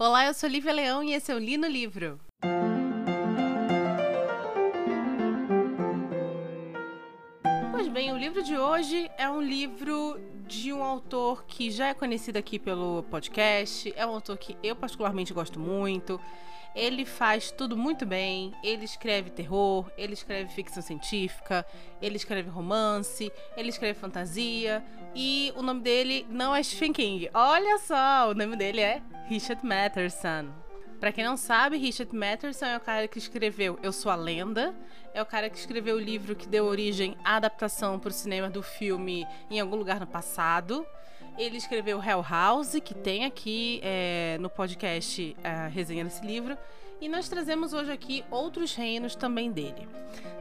Olá, eu sou Lívia Leão e esse é o Li no Livro. Pois bem, o livro de hoje é um livro de um autor que já é conhecido aqui pelo podcast, é um autor que eu particularmente gosto muito. Ele faz tudo muito bem. Ele escreve terror, ele escreve ficção científica, ele escreve romance, ele escreve fantasia. E o nome dele não é Stephen King. Olha só, o nome dele é Richard Matheson. Para quem não sabe, Richard Matheson é o cara que escreveu Eu Sou a Lenda, é o cara que escreveu o livro que deu origem à adaptação para o cinema do filme Em Algum Lugar no Passado. Ele escreveu Hell House, que tem aqui é, no podcast a resenha desse livro. E nós trazemos hoje aqui outros reinos também dele.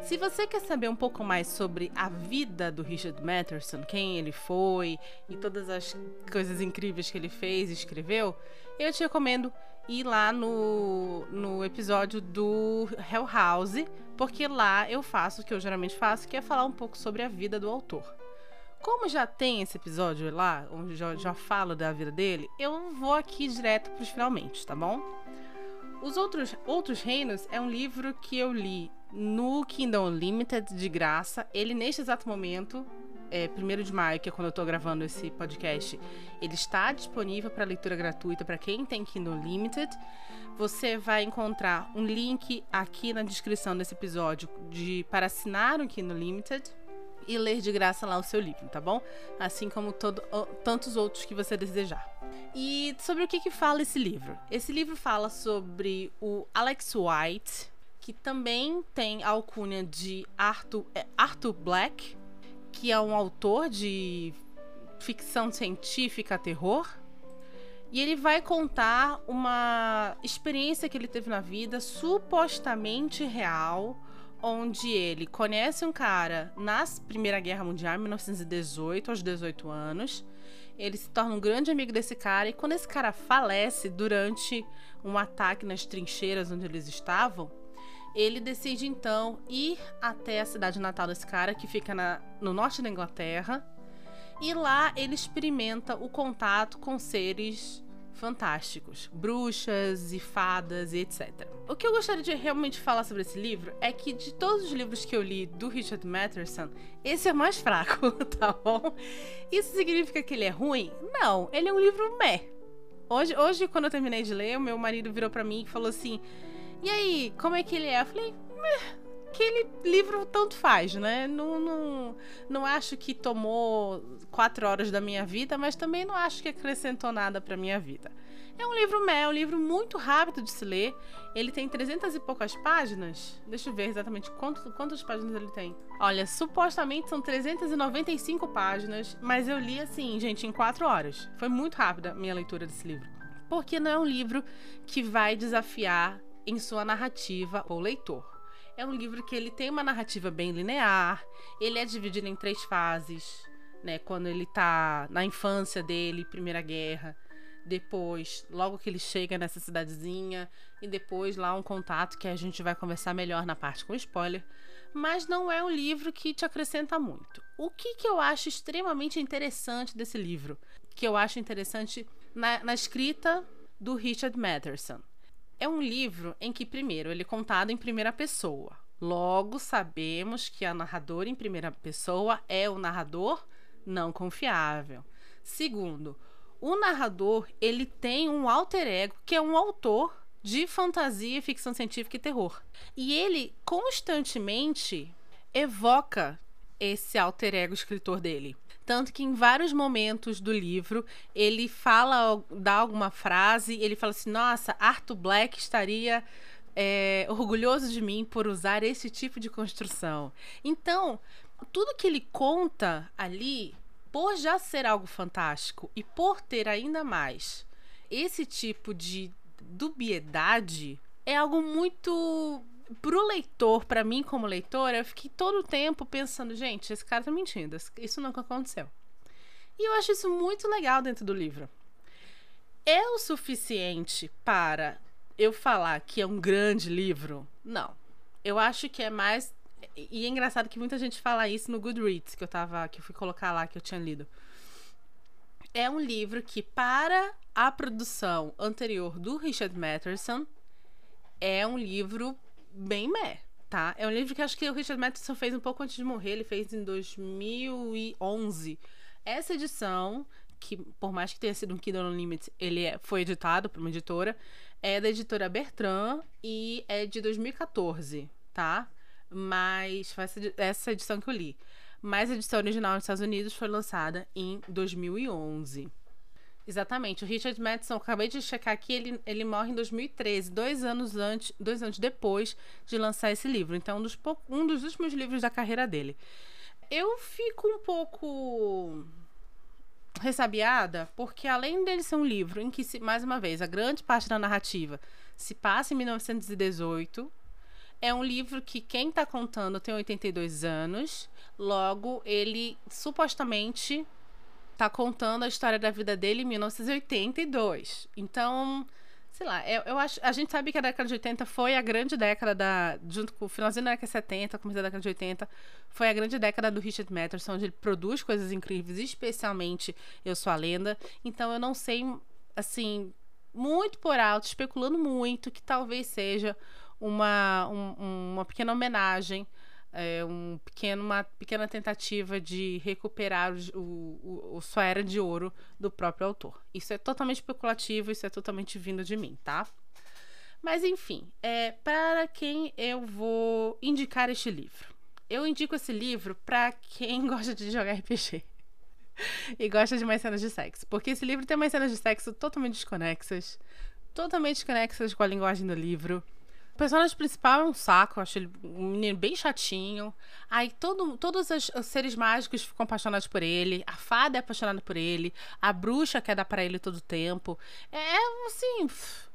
Se você quer saber um pouco mais sobre a vida do Richard Matheson, quem ele foi e todas as coisas incríveis que ele fez e escreveu, eu te recomendo ir lá no, no episódio do Hell House, porque lá eu faço o que eu geralmente faço, que é falar um pouco sobre a vida do autor. Como já tem esse episódio lá, onde já, já falo da vida dele, eu vou aqui direto para os finalmente, tá bom? Os outros, outros Reinos é um livro que eu li no Kindle Unlimited de graça. Ele, neste exato momento, é, 1 de maio, que é quando eu estou gravando esse podcast, ele está disponível para leitura gratuita para quem tem Kindle Unlimited. Você vai encontrar um link aqui na descrição desse episódio de para assinar o Kindle Unlimited e ler de graça lá o seu livro, tá bom? Assim como todo, tantos outros que você desejar. E sobre o que, que fala esse livro? Esse livro fala sobre o Alex White, que também tem a alcunha de Arthur, é, Arthur Black, que é um autor de ficção científica terror. E ele vai contar uma experiência que ele teve na vida supostamente real onde ele conhece um cara na Primeira Guerra Mundial, 1918, aos 18 anos. Ele se torna um grande amigo desse cara e quando esse cara falece durante um ataque nas trincheiras onde eles estavam, ele decide então ir até a cidade natal desse cara, que fica na, no norte da Inglaterra, e lá ele experimenta o contato com seres fantásticos, bruxas e fadas e etc. O que eu gostaria de realmente falar sobre esse livro é que de todos os livros que eu li do Richard Matheson, esse é o mais fraco, tá bom? Isso significa que ele é ruim? Não, ele é um livro meh. Hoje, hoje quando eu terminei de ler, o meu marido virou para mim e falou assim: "E aí, como é que ele é?" Eu falei: meh aquele livro tanto faz, né? Não, não, não acho que tomou quatro horas da minha vida, mas também não acho que acrescentou nada para minha vida. É um livro mel, é um livro muito rápido de se ler. Ele tem 300 e poucas páginas. Deixa eu ver exatamente quanto, quantas páginas ele tem. Olha, supostamente são 395 páginas, mas eu li assim, gente, em quatro horas. Foi muito rápida a minha leitura desse livro. Porque não é um livro que vai desafiar em sua narrativa o leitor. É um livro que ele tem uma narrativa bem linear, ele é dividido em três fases, né? Quando ele tá na infância dele, Primeira Guerra, depois, logo que ele chega nessa cidadezinha, e depois lá um contato que a gente vai conversar melhor na parte com spoiler. Mas não é um livro que te acrescenta muito. O que, que eu acho extremamente interessante desse livro? Que eu acho interessante na, na escrita do Richard Matheson. É um livro em que, primeiro, ele é contado em primeira pessoa. Logo, sabemos que a narradora em primeira pessoa é o narrador não confiável. Segundo, o narrador ele tem um alter ego que é um autor de fantasia, ficção científica e terror. E ele constantemente evoca esse alter ego escritor dele. Tanto que em vários momentos do livro ele fala, dá alguma frase, ele fala assim: Nossa, Arthur Black estaria é, orgulhoso de mim por usar esse tipo de construção. Então, tudo que ele conta ali, por já ser algo fantástico e por ter ainda mais esse tipo de dubiedade, é algo muito pro leitor, para mim como leitora, eu fiquei todo o tempo pensando, gente, esse cara tá mentindo, isso nunca aconteceu. E eu acho isso muito legal dentro do livro. É o suficiente para eu falar que é um grande livro? Não. Eu acho que é mais e é engraçado que muita gente fala isso no Goodreads, que eu tava que eu fui colocar lá que eu tinha lido. é um livro que, para a produção anterior do Richard Matheson, é um livro bem meh, tá? É um livro que acho que o Richard Matheson fez um pouco antes de morrer, ele fez em 2011. Essa edição, que por mais que tenha sido um Kindle Unlimited, ele é, foi editado por uma editora, é da editora Bertrand e é de 2014, tá? Mas foi essa, essa edição que eu li. Mas a edição original nos Estados Unidos foi lançada em 2011. Exatamente. O Richard Madison, acabei de checar aqui, ele, ele morre em 2013, dois anos antes, dois anos depois de lançar esse livro. Então, um dos, um dos últimos livros da carreira dele. Eu fico um pouco ressabiada, porque além dele ser um livro em que, se, mais uma vez, a grande parte da narrativa se passa em 1918, é um livro que quem está contando tem 82 anos, logo ele supostamente tá contando a história da vida dele em 1982. Então, sei lá, eu, eu acho. A gente sabe que a década de 80 foi a grande década da. Junto com o finalzinho da década de 70, começo da década de 80, foi a grande década do Richard Matheson, onde ele produz coisas incríveis, especialmente Eu Sou a Lenda. Então eu não sei, assim, muito por alto, especulando muito, que talvez seja uma, um, uma pequena homenagem é, um pequeno, uma pequena tentativa de recuperar o, o, o, sua era de ouro do próprio autor. Isso é totalmente especulativo, isso é totalmente vindo de mim, tá? Mas enfim, é, para quem eu vou indicar este livro? Eu indico esse livro para quem gosta de jogar RPG e gosta de mais cenas de sexo, porque esse livro tem umas cenas de sexo totalmente desconexas, totalmente desconexas com a linguagem do livro. O personagem principal é um saco, eu acho ele um menino bem chatinho. Aí todo, todos os, os, seres mágicos ficam apaixonados por ele. A fada é apaixonada por ele. A bruxa quer dar para ele todo o tempo. É, é assim,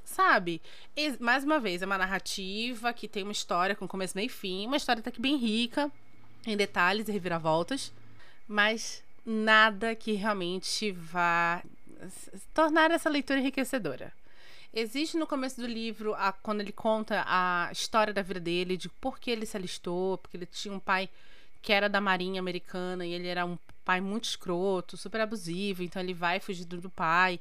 sabe? E, mais uma vez, é uma narrativa que tem uma história com começo, meio e fim. Uma história até que bem rica em detalhes e reviravoltas. Mas nada que realmente vá tornar essa leitura enriquecedora. Existe no começo do livro, a, quando ele conta a história da vida dele, de por que ele se alistou, porque ele tinha um pai que era da Marinha Americana e ele era um pai muito escroto, super abusivo, então ele vai fugindo do pai.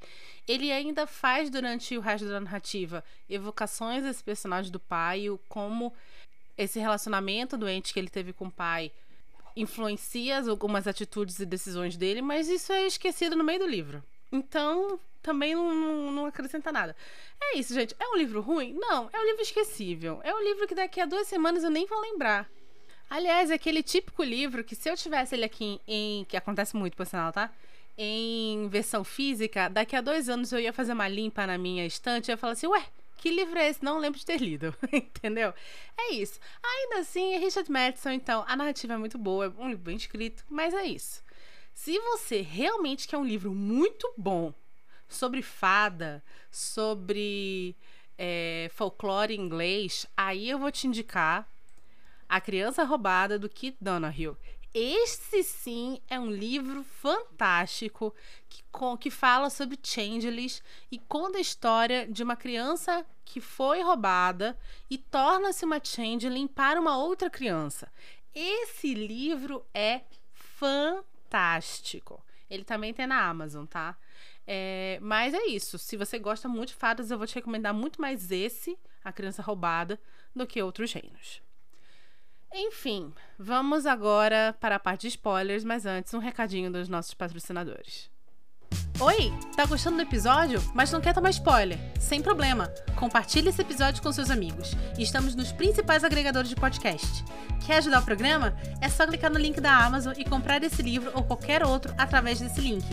Ele ainda faz durante o resto da narrativa evocações desse personagem do pai, como esse relacionamento doente que ele teve com o pai influencia algumas atitudes e decisões dele, mas isso é esquecido no meio do livro. Então, também não, não, não, acrescenta nada. É isso, gente. É um livro ruim? Não, é um livro esquecível. É um livro que daqui a duas semanas eu nem vou lembrar. Aliás, é aquele típico livro que se eu tivesse ele aqui em. que acontece muito, por sinal, tá? Em versão física, daqui a dois anos eu ia fazer uma limpa na minha estante e ia falar assim, ué, que livro é esse? Não lembro de ter lido, entendeu? É isso. Ainda assim, é Richard Madison, então, a narrativa é muito boa, é um livro bem escrito, mas é isso. Se você realmente quer um livro muito bom sobre fada, sobre é, folclore inglês, aí eu vou te indicar A Criança Roubada do Kit Donahue. Esse sim é um livro fantástico que, com, que fala sobre changelings e conta a história de uma criança que foi roubada e torna-se uma changeling para uma outra criança. Esse livro é fantástico. Ele também tem na Amazon, tá? É, mas é isso. Se você gosta muito de fadas, eu vou te recomendar muito mais esse, A Criança Roubada, do que outros reinos. Enfim, vamos agora para a parte de spoilers, mas antes um recadinho dos nossos patrocinadores. Oi, tá gostando do episódio, mas não quer tomar spoiler? Sem problema. Compartilhe esse episódio com seus amigos. Estamos nos principais agregadores de podcast. Quer ajudar o programa? É só clicar no link da Amazon e comprar esse livro ou qualquer outro através desse link.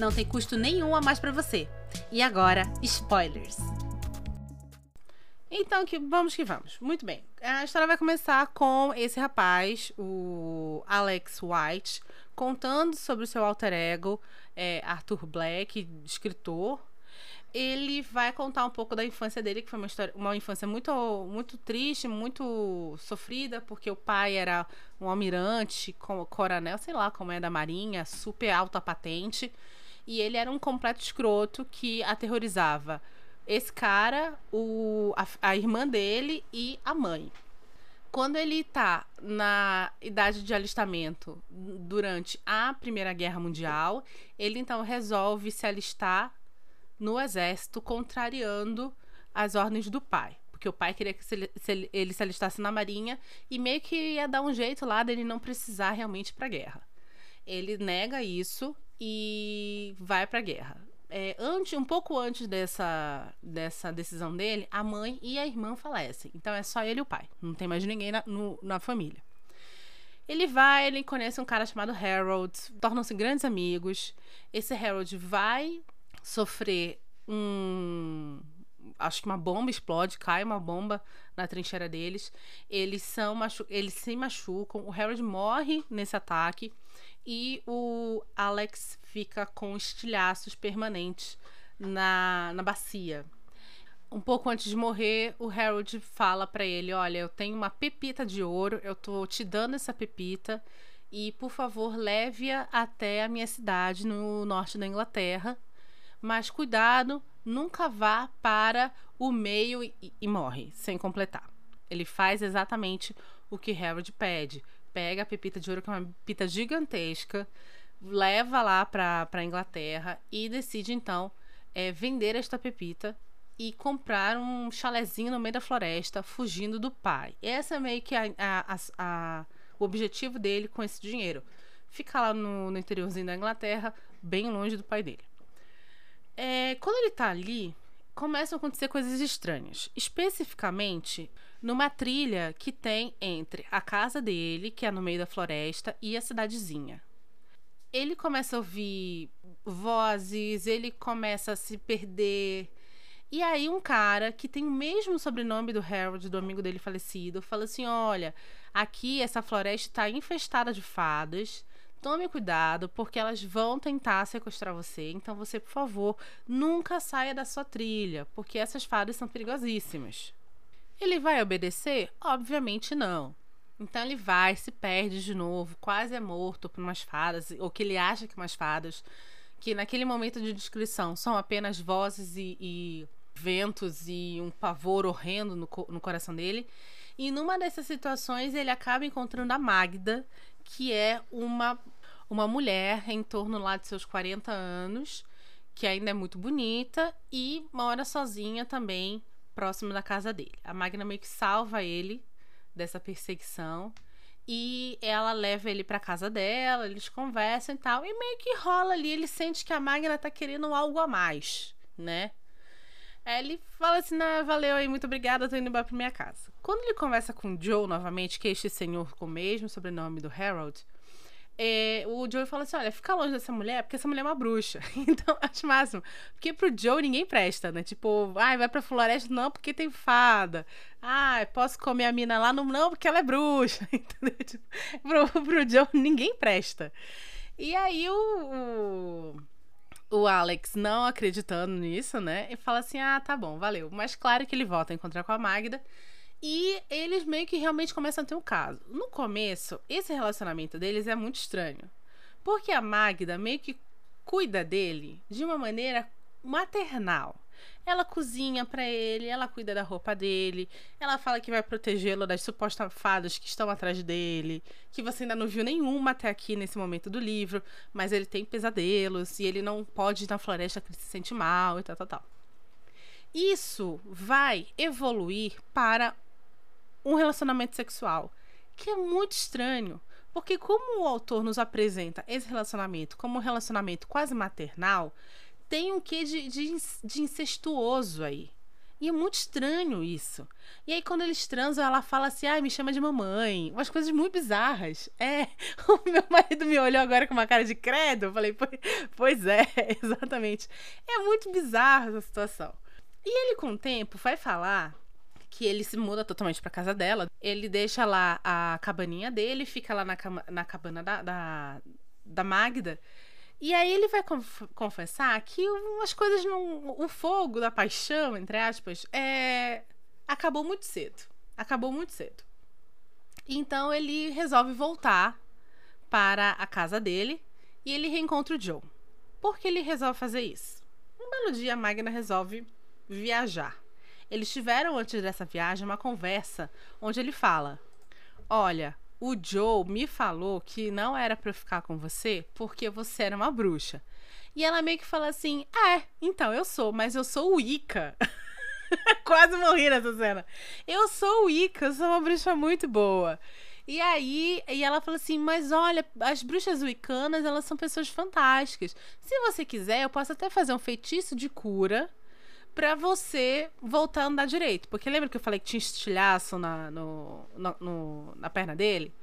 Não tem custo nenhum a mais para você. E agora, spoilers. Então, que vamos que vamos. Muito bem. A história vai começar com esse rapaz, o Alex White, contando sobre o seu alter ego, é, Arthur Black, escritor. Ele vai contar um pouco da infância dele, que foi uma, história, uma infância muito, muito triste, muito sofrida, porque o pai era um almirante, coronel, sei lá como é, da marinha, super alta patente. E ele era um completo escroto que aterrorizava esse cara, o, a, a irmã dele e a mãe. Quando ele tá na idade de alistamento durante a Primeira Guerra Mundial, ele então resolve se alistar no exército, contrariando as ordens do pai. Porque o pai queria que ele se alistasse na marinha e meio que ia dar um jeito lá dele não precisar realmente para a guerra. Ele nega isso e vai para a guerra é, antes, um pouco antes dessa, dessa decisão dele, a mãe e a irmã falecem. Então é só ele e o pai. Não tem mais ninguém na, no, na família. Ele vai, ele conhece um cara chamado Harold, tornam-se grandes amigos. Esse Harold vai sofrer um. Acho que uma bomba explode, cai uma bomba na trincheira deles. Eles são machu... eles se machucam. O Harold morre nesse ataque e o Alex fica com estilhaços permanentes na, na bacia. Um pouco antes de morrer, o Harold fala para ele: Olha, eu tenho uma pepita de ouro, eu tô te dando essa pepita e, por favor, leve-a até a minha cidade no norte da Inglaterra. Mas cuidado, nunca vá para o meio e, e morre sem completar. Ele faz exatamente o que Harold pede pega a pepita de ouro, que é uma pepita gigantesca, leva lá para a Inglaterra e decide então é, vender esta pepita e comprar um chalezinho no meio da floresta, fugindo do pai. Esse é meio que a, a, a, o objetivo dele com esse dinheiro. Ficar lá no, no interiorzinho da Inglaterra, bem longe do pai dele. É, quando ele está ali, começam a acontecer coisas estranhas. Especificamente, numa trilha que tem entre a casa dele, que é no meio da floresta, e a cidadezinha. Ele começa a ouvir vozes, ele começa a se perder. E aí um cara que tem o mesmo sobrenome do Harold, do amigo dele falecido, fala assim: "Olha, aqui essa floresta está infestada de fadas. Tome cuidado, porque elas vão tentar sequestrar você. Então você, por favor, nunca saia da sua trilha, porque essas fadas são perigosíssimas." Ele vai obedecer? Obviamente não. Então ele vai, se perde de novo, quase é morto por umas fadas, ou que ele acha que umas fadas, que naquele momento de descrição são apenas vozes e, e ventos e um pavor horrendo no, no coração dele. E numa dessas situações ele acaba encontrando a Magda, que é uma, uma mulher em torno lá de seus 40 anos, que ainda é muito bonita e mora sozinha também próximo da casa dele. A Magna meio que salva ele dessa perseguição e ela leva ele para casa dela, eles conversam e tal, e meio que rola ali, ele sente que a Magna tá querendo algo a mais, né? Aí ele fala assim: nah, valeu aí, muito obrigada, tô indo embora pra minha casa. Quando ele conversa com Joe novamente, que é este senhor com o mesmo sobrenome do Harold, é, o Joe fala assim: olha, fica longe dessa mulher, porque essa mulher é uma bruxa. então, acho máximo. Porque pro Joe ninguém presta, né? Tipo, ai, vai pra floresta, não, porque tem fada. Ah, posso comer a mina lá? Não, não porque ela é bruxa. Entendeu? Tipo, pro, pro Joe ninguém presta. E aí o, o, o, Alex, não acreditando nisso, né? E fala assim: ah, tá bom, valeu. Mas claro que ele volta a encontrar com a Magda. E eles meio que realmente começam a ter um caso. No começo, esse relacionamento deles é muito estranho. Porque a Magda meio que cuida dele de uma maneira maternal. Ela cozinha para ele, ela cuida da roupa dele, ela fala que vai protegê-lo das supostas fadas que estão atrás dele, que você ainda não viu nenhuma até aqui nesse momento do livro, mas ele tem pesadelos e ele não pode ir na floresta que ele se sente mal e tal, tal, tal. Isso vai evoluir para um relacionamento sexual, que é muito estranho. Porque como o autor nos apresenta esse relacionamento como um relacionamento quase maternal, tem um quê de, de, de incestuoso aí. E é muito estranho isso. E aí, quando eles transam, ela fala assim: ai, me chama de mamãe. Umas coisas muito bizarras. É. O meu marido me olhou agora com uma cara de credo. Eu falei: pois é, exatamente. É muito bizarra essa situação. E ele, com o tempo, vai falar que ele se muda totalmente pra casa dela. Ele deixa lá a cabaninha dele, fica lá na, na cabana da, da, da Magda. E aí ele vai conf confessar que umas coisas não. O fogo da paixão, entre aspas, é. Acabou muito cedo. Acabou muito cedo. Então ele resolve voltar para a casa dele e ele reencontra o Joe. Por que ele resolve fazer isso? Um belo dia a Magna resolve viajar. Eles tiveram antes dessa viagem uma conversa onde ele fala: Olha, o Joe me falou que não era eu ficar com você porque você era uma bruxa. E ela meio que fala assim: É, então eu sou, mas eu sou o Ica. Quase morri nessa cena. Eu sou o Ica, eu sou uma bruxa muito boa. E aí, e ela falou assim: Mas olha, as bruxas wicanas, elas são pessoas fantásticas. Se você quiser, eu posso até fazer um feitiço de cura pra você voltar a andar direito. Porque lembra que eu falei que tinha estilhaço na, no, no, no, na perna dele?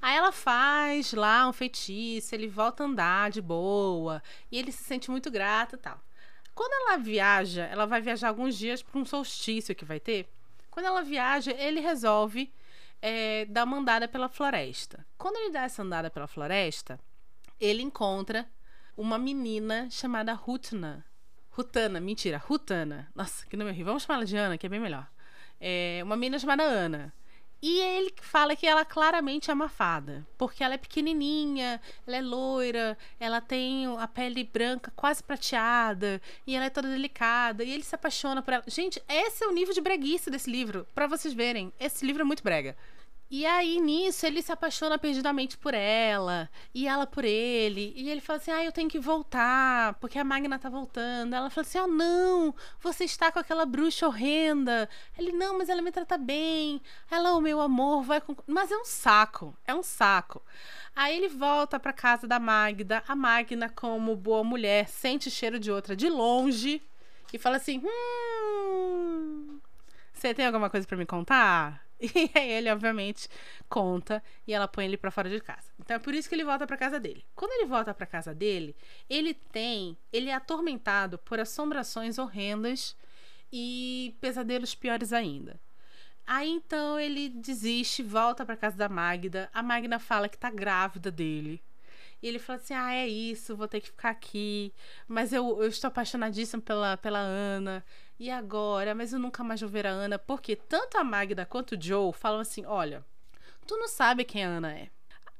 Aí ela faz lá um feitiço, ele volta a andar de boa. E ele se sente muito grato e tal. Quando ela viaja, ela vai viajar alguns dias para um solstício que vai ter. Quando ela viaja, ele resolve é, dar uma andada pela floresta. Quando ele dá essa andada pela floresta, ele encontra uma menina chamada Rutna. Rutana, mentira, Rutana. Nossa, que nome horrível. Vamos chamar ela de Ana, que é bem melhor. É uma menina chamada Ana. E ele fala que ela claramente é uma fada, porque ela é pequenininha, ela é loira, ela tem a pele branca quase prateada, e ela é toda delicada, e ele se apaixona por ela. Gente, esse é o nível de breguice desse livro, para vocês verem. Esse livro é muito brega. E aí, nisso, ele se apaixona perdidamente por ela, e ela por ele. E ele fala assim: Ah, eu tenho que voltar, porque a Magna tá voltando. Ela fala assim: Ah, não, você está com aquela bruxa horrenda. Ele, não, mas ela me trata bem. Ela, o oh, meu amor, vai com. Mas é um saco, é um saco. Aí ele volta pra casa da Magda. A Magna, como boa mulher, sente cheiro de outra de longe e fala assim: Hum. Você tem alguma coisa para me contar? E aí ele, obviamente, conta e ela põe ele para fora de casa. Então é por isso que ele volta para casa dele. Quando ele volta para casa dele, ele tem, ele é atormentado por assombrações horrendas e pesadelos piores ainda. Aí então ele desiste, volta para casa da Magda. A Magda fala que tá grávida dele. E ele fala assim: Ah, é isso, vou ter que ficar aqui. Mas eu, eu estou apaixonadíssimo pela, pela Ana. E agora? Mas eu nunca mais vou ver a Ana. Porque tanto a Magda quanto o Joe falam assim: Olha, tu não sabe quem a Ana é.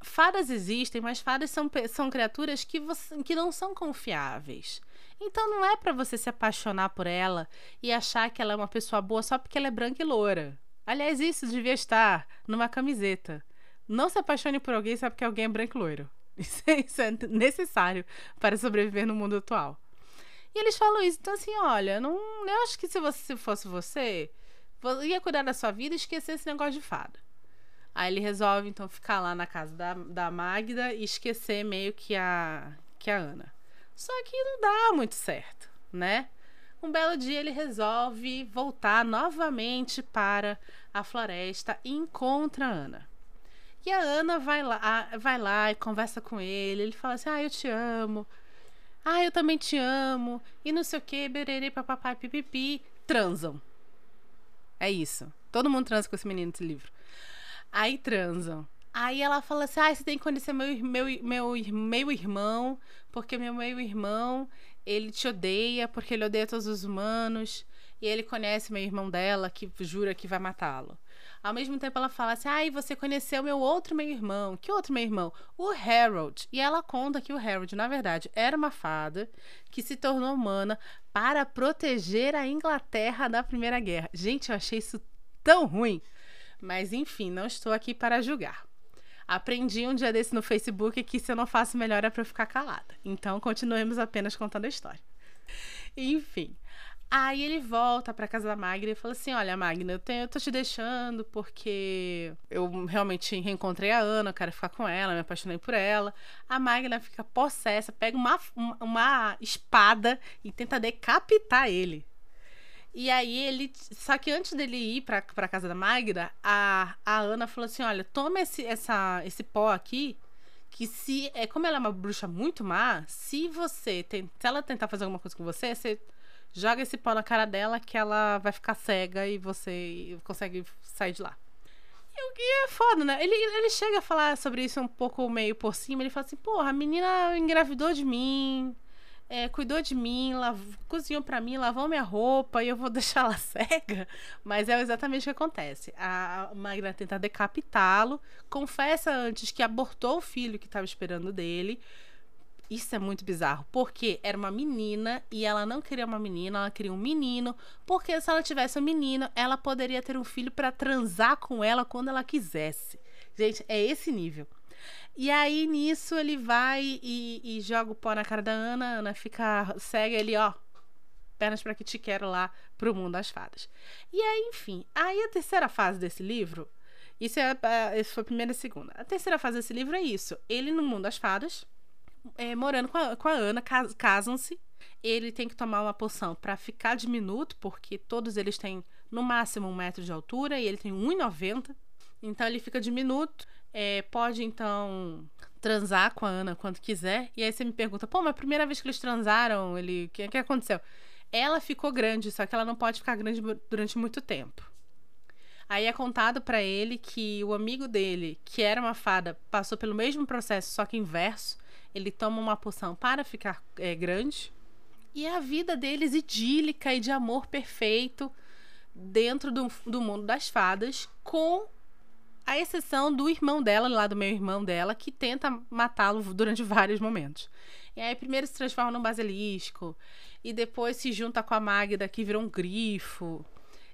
Fadas existem, mas fadas são, são criaturas que, você, que não são confiáveis. Então não é para você se apaixonar por ela e achar que ela é uma pessoa boa só porque ela é branca e loura. Aliás, isso devia estar numa camiseta. Não se apaixone por alguém só porque alguém é branco e loiro. Isso é, isso é necessário para sobreviver no mundo atual. E eles falam isso. Então, assim, olha, não, eu acho que se você fosse você, ia cuidar da sua vida e esquecer esse negócio de fada. Aí ele resolve, então, ficar lá na casa da, da Magda e esquecer meio que a, que a Ana. Só que não dá muito certo, né? Um belo dia ele resolve voltar novamente para a floresta e encontra a Ana. E a Ana vai lá, vai lá e conversa com ele. Ele fala assim: Ah, eu te amo. Ah, eu também te amo. E não sei o que, bererê, papapá, pipipi. Transam. É isso. Todo mundo transa com esse menino desse livro. Aí transam. Aí ela fala assim: Ah, você tem que conhecer meu, meu, meu, meu irmão, porque meu meu irmão, ele te odeia, porque ele odeia todos os humanos. E ele conhece meu irmão dela, que jura que vai matá-lo. Ao mesmo tempo, ela fala assim: ai, ah, você conheceu meu outro meio-irmão. Que outro meio-irmão? O Harold. E ela conta que o Harold, na verdade, era uma fada que se tornou humana para proteger a Inglaterra da Primeira Guerra. Gente, eu achei isso tão ruim. Mas, enfim, não estou aqui para julgar. Aprendi um dia desse no Facebook que se eu não faço melhor é para ficar calada. Então, continuemos apenas contando a história. Enfim. Aí ele volta pra casa da Magna e fala assim: Olha, Magna, eu, tenho, eu tô te deixando porque eu realmente reencontrei a Ana, eu quero ficar com ela, me apaixonei por ela. A Magna fica possessa, pega uma, uma espada e tenta decapitar ele. E aí ele. Só que antes dele ir pra, pra casa da Magda, a, a Ana falou assim: Olha, toma esse, essa, esse pó aqui que se é como ela é uma bruxa muito má, se você tem, se ela tentar fazer alguma coisa com você, você joga esse pó na cara dela que ela vai ficar cega e você consegue sair de lá. E é foda, né? Ele, ele chega a falar sobre isso um pouco meio por cima. Ele fala assim: porra, a menina engravidou de mim, é, cuidou de mim, lav... cozinhou para mim, lavou minha roupa e eu vou deixar ela cega. Mas é exatamente o que acontece. A Magna tenta decapitá-lo, confessa antes que abortou o filho que estava esperando dele isso é muito bizarro, porque era uma menina e ela não queria uma menina, ela queria um menino, porque se ela tivesse um menino, ela poderia ter um filho para transar com ela quando ela quisesse. Gente, é esse nível. E aí, nisso, ele vai e, e joga o pó na cara da Ana. A Ana fica cega ele, ó. Pernas para que te quero lá pro mundo das fadas. E aí, enfim. Aí a terceira fase desse livro. Isso é, é isso foi a primeira e a segunda. A terceira fase desse livro é isso. Ele no mundo das fadas, é, morando com a, com a Ana, casam-se. Ele tem que tomar uma poção para ficar diminuto, porque todos eles têm no máximo um metro de altura e ele tem 1,90. Então ele fica diminuto. É, pode então transar com a Ana quando quiser. E aí você me pergunta, pô, mas a primeira vez que eles transaram, ele. O que, que aconteceu? Ela ficou grande, só que ela não pode ficar grande durante muito tempo. Aí é contado para ele que o amigo dele, que era uma fada, passou pelo mesmo processo, só que inverso. Ele toma uma poção para ficar é, grande. E é a vida deles idílica e de amor perfeito dentro do, do mundo das fadas, com a exceção do irmão dela, lá do meu irmão dela, que tenta matá-lo durante vários momentos. E aí primeiro se transforma num basilisco, e depois se junta com a Magda, que virou um grifo,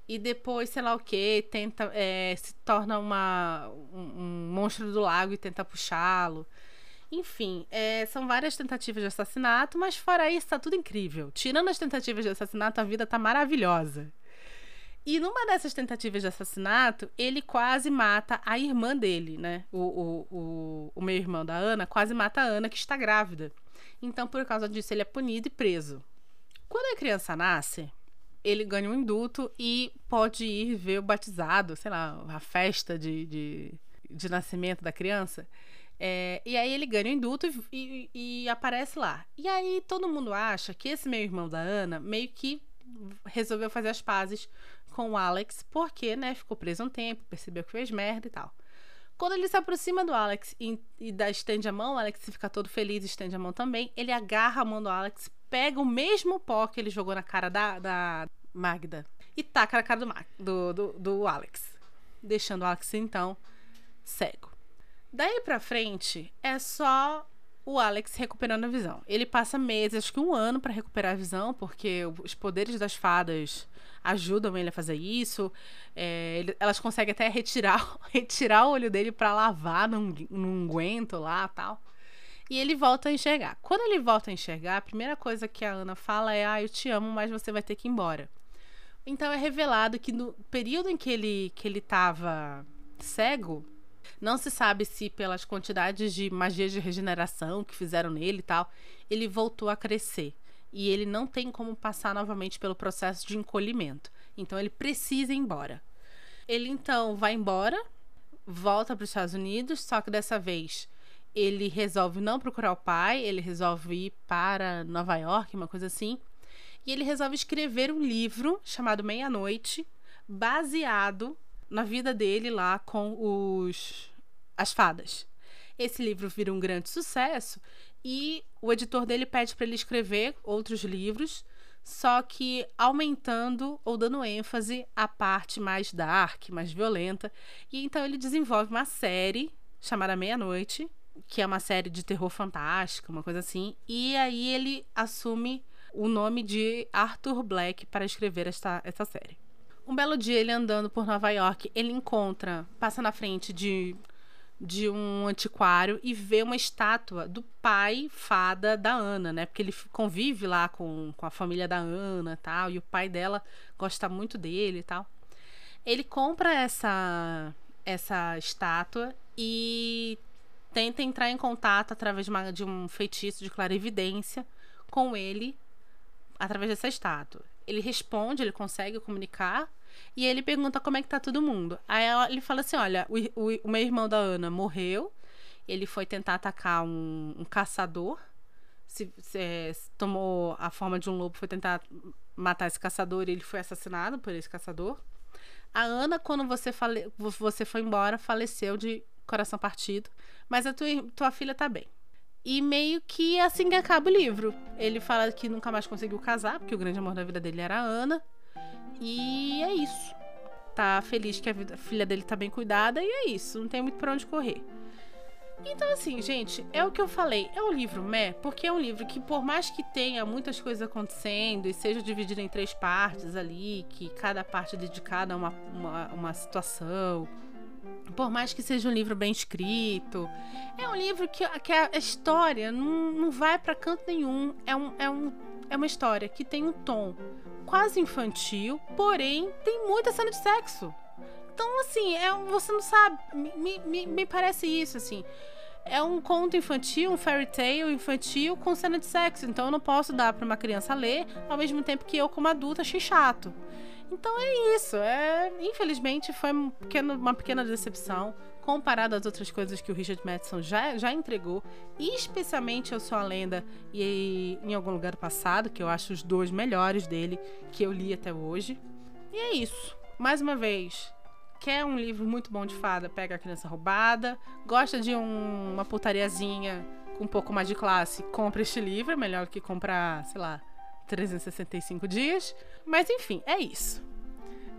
e depois, sei lá o que, tenta. É, se torna uma, um, um, monstro do lago e tenta puxá-lo. Enfim, é, são várias tentativas de assassinato, mas fora isso, tá tudo incrível. Tirando as tentativas de assassinato, a vida tá maravilhosa. E numa dessas tentativas de assassinato, ele quase mata a irmã dele, né? O, o, o, o meu irmão da Ana quase mata a Ana, que está grávida. Então, por causa disso, ele é punido e preso. Quando a criança nasce, ele ganha um indulto e pode ir ver o batizado, sei lá, a festa de, de, de nascimento da criança. É, e aí ele ganha o indulto e, e, e, aparece lá. E aí todo mundo acha que esse meu irmão da Ana meio que resolveu fazer as pazes com o Alex, porque, né, ficou preso um tempo, percebeu que fez merda e tal. Quando ele se aproxima do Alex e, e dá, estende a mão, o Alex fica todo feliz, estende a mão também. Ele agarra a mão do Alex, pega o mesmo pó que ele jogou na cara da, da Magda e taca na cara do, do, do, do Alex, deixando o Alex então cego. Daí pra frente é só o Alex recuperando a visão. Ele passa meses, acho que um ano, para recuperar a visão, porque os poderes das fadas ajudam ele a fazer isso. É, ele, elas conseguem até retirar, retirar o olho dele para lavar num, num guento lá tal. E ele volta a enxergar. Quando ele volta a enxergar, a primeira coisa que a Ana fala é: Ah, eu te amo, mas você vai ter que ir embora. Então é revelado que no período em que ele que ele estava cego, não se sabe se pelas quantidades de magia de regeneração que fizeram nele e tal, ele voltou a crescer e ele não tem como passar novamente pelo processo de encolhimento. Então ele precisa ir embora. Ele então vai embora, volta para os Estados Unidos, só que dessa vez ele resolve não procurar o pai, ele resolve ir para Nova York, uma coisa assim. E ele resolve escrever um livro chamado Meia-Noite, baseado na vida dele lá com os as fadas. Esse livro vira um grande sucesso e o editor dele pede para ele escrever outros livros, só que aumentando ou dando ênfase à parte mais dark, mais violenta. E então ele desenvolve uma série chamada Meia-Noite, que é uma série de terror fantástico, uma coisa assim. E aí ele assume o nome de Arthur Black para escrever esta, esta série. Um belo dia, ele andando por Nova York, ele encontra, passa na frente de, de um antiquário e vê uma estátua do pai fada da Ana, né? Porque ele convive lá com, com a família da Ana tal, e o pai dela gosta muito dele e tal. Ele compra essa, essa estátua e tenta entrar em contato através de, uma, de um feitiço de clarividência com ele através dessa estátua. Ele responde, ele consegue comunicar. E ele pergunta como é que tá todo mundo. Aí ele fala assim: olha, o, o, o meu irmão da Ana morreu. Ele foi tentar atacar um, um caçador. Se, se, é, se, tomou a forma de um lobo, foi tentar matar esse caçador e ele foi assassinado por esse caçador. A Ana, quando você, fale, você foi embora, faleceu de coração partido. Mas a tua, tua filha tá bem. E meio que assim que acaba o livro. Ele fala que nunca mais conseguiu casar, porque o grande amor da vida dele era a Ana. E é isso. Tá feliz que a, vida, a filha dele tá bem cuidada e é isso. Não tem muito pra onde correr. Então, assim, gente, é o que eu falei. É um livro meh, porque é um livro que, por mais que tenha muitas coisas acontecendo e seja dividido em três partes ali, que cada parte é dedicada a uma, uma, uma situação, por mais que seja um livro bem escrito, é um livro que, que a história não, não vai para canto nenhum. É, um, é, um, é uma história que tem um tom quase infantil, porém tem muita cena de sexo. Então, assim, é, você não sabe. Me, me, me parece isso, assim. É um conto infantil, um fairy tale infantil com cena de sexo. Então eu não posso dar para uma criança ler, ao mesmo tempo que eu, como adulta, achei chato. Então é isso. É, infelizmente foi um pequeno, uma pequena decepção comparado às outras coisas que o Richard Madison já, já entregou, e especialmente Eu Sou a Lenda e Em Algum Lugar do Passado, que eu acho os dois melhores dele que eu li até hoje. E é isso. Mais uma vez, quer um livro muito bom de fada, pega a criança roubada. Gosta de um, uma putariazinha com um pouco mais de classe, compra este livro. É melhor que comprar, sei lá, 365 dias. Mas enfim, é isso.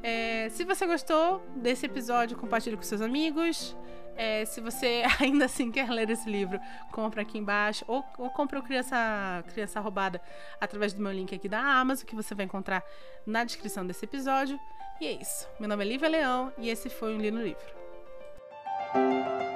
É, se você gostou desse episódio, compartilhe com seus amigos. É, se você ainda assim quer ler esse livro, compra aqui embaixo. Ou, ou compra o Criança, Criança Roubada através do meu link aqui da Amazon, que você vai encontrar na descrição desse episódio. E é isso. Meu nome é Lívia Leão e esse foi o Li no Livro.